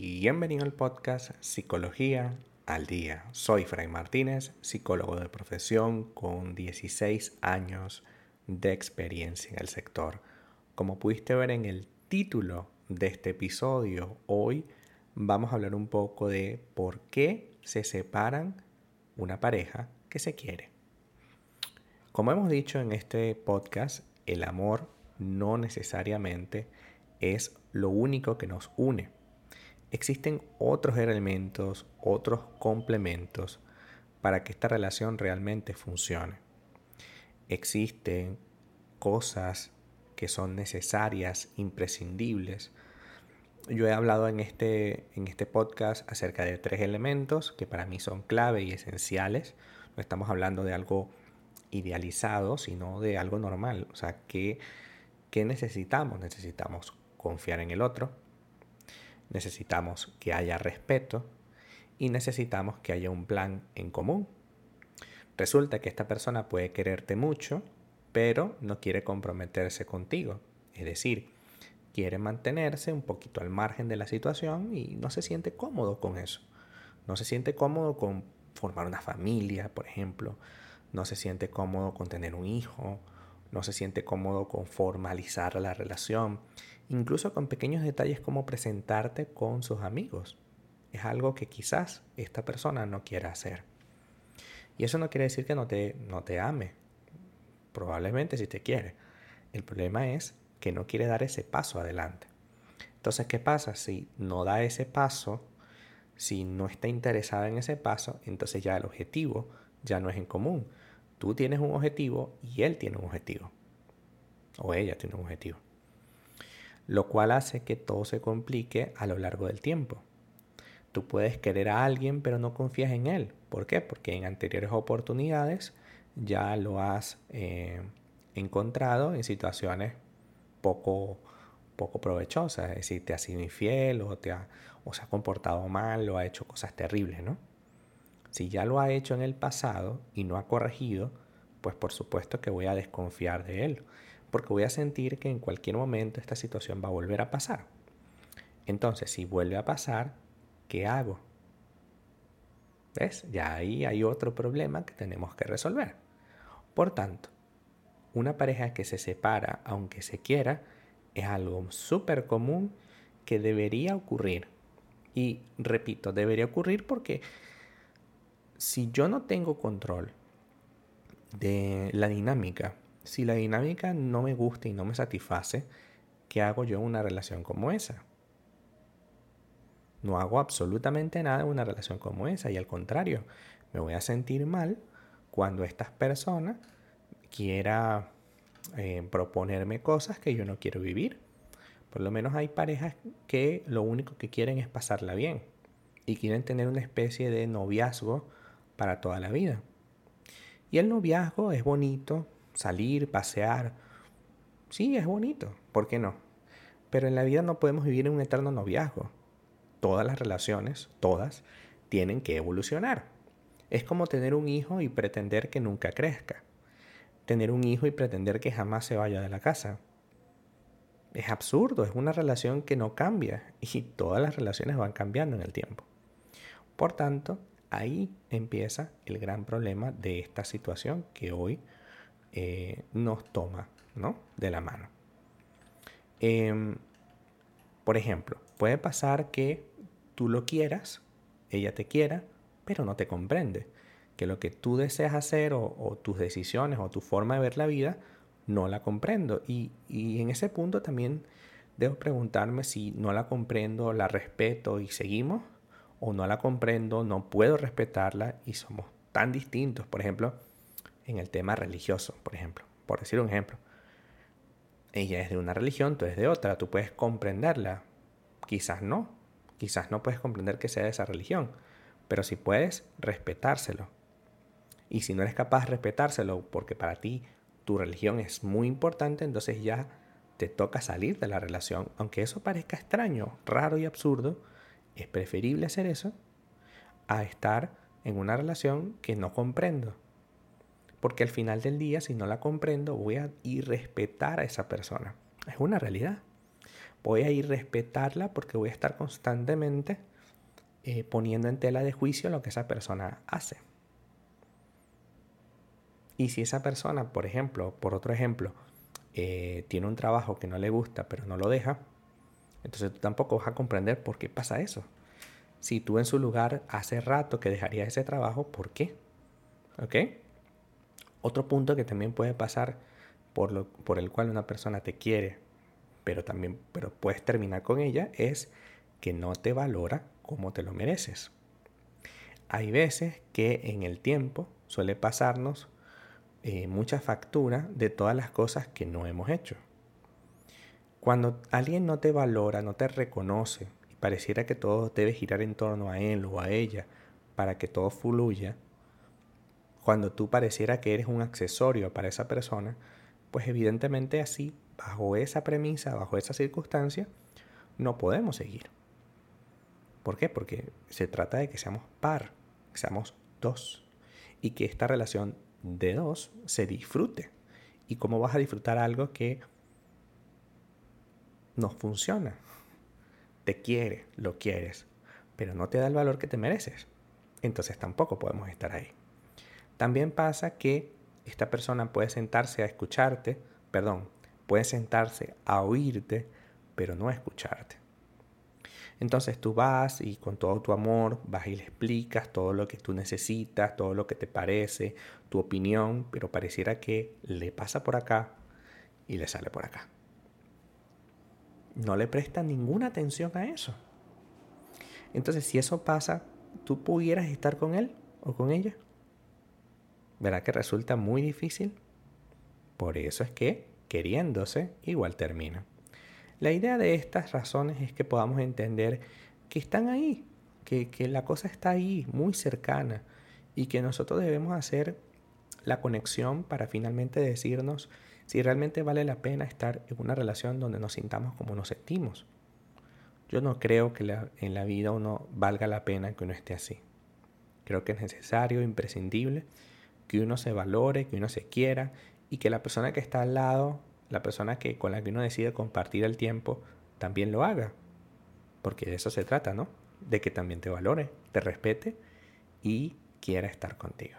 Bienvenido al podcast Psicología al Día. Soy Fray Martínez, psicólogo de profesión con 16 años de experiencia en el sector. Como pudiste ver en el título de este episodio, hoy vamos a hablar un poco de por qué se separan una pareja que se quiere. Como hemos dicho en este podcast, el amor no necesariamente es lo único que nos une existen otros elementos, otros complementos para que esta relación realmente funcione. Existen cosas que son necesarias, imprescindibles. Yo he hablado en este, en este podcast acerca de tres elementos que para mí son clave y esenciales. No estamos hablando de algo idealizado, sino de algo normal. O sea, ¿qué, necesitamos? Necesitamos confiar en el otro, necesitamos que haya respeto y necesitamos que haya un plan en común. Resulta que esta persona puede quererte mucho, pero no quiere comprometerse contigo. Es decir, quiere mantenerse un poquito al margen de la situación y no se siente cómodo con eso. No se siente cómodo con formar una familia, por ejemplo. No se siente cómodo con tener un hijo. No se siente cómodo con formalizar la relación incluso con pequeños detalles como presentarte con sus amigos. Es algo que quizás esta persona no quiera hacer. Y eso no quiere decir que no te, no te ame. Probablemente si te quiere. El problema es que no quiere dar ese paso adelante. Entonces, ¿qué pasa? Si no da ese paso, si no está interesada en ese paso, entonces ya el objetivo ya no es en común. Tú tienes un objetivo y él tiene un objetivo. O ella tiene un objetivo lo cual hace que todo se complique a lo largo del tiempo. Tú puedes querer a alguien pero no confías en él. ¿Por qué? Porque en anteriores oportunidades ya lo has eh, encontrado en situaciones poco, poco provechosas. Es decir, te ha sido infiel o, te ha, o se ha comportado mal o ha hecho cosas terribles, ¿no? Si ya lo ha hecho en el pasado y no ha corregido, pues por supuesto que voy a desconfiar de él porque voy a sentir que en cualquier momento esta situación va a volver a pasar. Entonces, si vuelve a pasar, ¿qué hago? ¿Ves? Ya ahí hay otro problema que tenemos que resolver. Por tanto, una pareja que se separa aunque se quiera es algo súper común que debería ocurrir. Y repito, debería ocurrir porque si yo no tengo control de la dinámica si la dinámica no me gusta y no me satisface, ¿qué hago yo en una relación como esa? No hago absolutamente nada en una relación como esa y al contrario, me voy a sentir mal cuando estas personas quiera eh, proponerme cosas que yo no quiero vivir. Por lo menos hay parejas que lo único que quieren es pasarla bien y quieren tener una especie de noviazgo para toda la vida. Y el noviazgo es bonito, salir, pasear. Sí, es bonito, ¿por qué no? Pero en la vida no podemos vivir en un eterno noviazgo. Todas las relaciones, todas, tienen que evolucionar. Es como tener un hijo y pretender que nunca crezca. Tener un hijo y pretender que jamás se vaya de la casa. Es absurdo, es una relación que no cambia y todas las relaciones van cambiando en el tiempo. Por tanto, ahí empieza el gran problema de esta situación que hoy eh, nos toma ¿no? de la mano. Em, por ejemplo, puede pasar que tú lo quieras, ella te quiera, pero no te comprende. Que lo que tú deseas hacer o, tus decisiones o tu forma de ver la vida no la comprendo. Y, y en ese punto también debo preguntarme si no la comprendo, la respeto y seguimos, o no la comprendo, no puedo respetarla y somos tan distintos. Por ejemplo, en el tema religioso, por ejemplo. Por decir un ejemplo. Ella es de una religión, tú eres de otra, tú puedes comprenderla. Quizás no, quizás no puedes comprender que sea de esa religión, pero si puedes, respetárselo. Y si no eres capaz de respetárselo porque para ti tu religión es muy importante, entonces ya te toca salir de la relación. Aunque eso parezca extraño, raro y absurdo, es preferible hacer eso a estar en una relación que no comprendo porque al final del día, si no la comprendo, voy a ir respetar a esa persona. Es una realidad. voy a ir a respetarla porque voy a estar constantemente eh, poniendo en tela de juicio lo que esa persona hace. Y si esa persona, por ejemplo, por otro ejemplo, eh, tiene un trabajo que no le gusta pero no lo deja, entonces tú tampoco vas a comprender por qué pasa eso. Si tú en su lugar hace rato que dejarías ese trabajo, ¿por qué? ¿Ok? Otro punto que también puede pasar por, lo, por el cual una persona te quiere, pero también pero puedes terminar con ella, es que no te valora como te lo mereces. Hay veces que en el tiempo suele pasarnos eh, mucha factura de todas las cosas que no hemos hecho. Cuando alguien no te valora, no te reconoce y pareciera que todo debe girar en torno a él o a ella para que todo fluya, cuando tú pareciera que eres un accesorio para esa persona, pues evidentemente así, bajo esa premisa, bajo esa circunstancia, no podemos seguir. ¿Por qué? Porque se trata de que seamos par, que seamos dos y que esta relación de dos se disfrute. ¿Y cómo vas a disfrutar algo que no funciona. Te quiere, lo quieres, pero no te da el valor que te mereces. Entonces tampoco podemos estar ahí. También pasa que esta persona puede sentarse a escucharte, perdón, puede sentarse a oírte, pero no a escucharte. Entonces tú vas y con todo tu amor vas y le explicas todo lo que tú necesitas, todo lo que te parece, tu opinión, pero pareciera que le pasa por acá y le sale por acá no le presta ninguna atención a eso. Entonces, si eso pasa, ¿tú pudieras estar con él o con ella? ¿Verá que resulta muy difícil? Por eso es que, queriéndose, igual termina. La idea de estas razones es que podamos entender que están ahí, que, que la cosa está ahí, muy cercana, y que nosotros debemos hacer la conexión para finalmente decirnos si realmente vale la pena estar en una relación donde nos sintamos como nos sentimos. Yo no creo que en la vida uno valga la pena que uno esté así. Creo que es necesario, imprescindible, que uno se valore, que uno se quiera y que la persona que está al lado, la persona que, con la que uno decide compartir el tiempo, también lo haga. Porque de eso se trata, ¿no? De que también te valore, te respete y quiera estar contigo.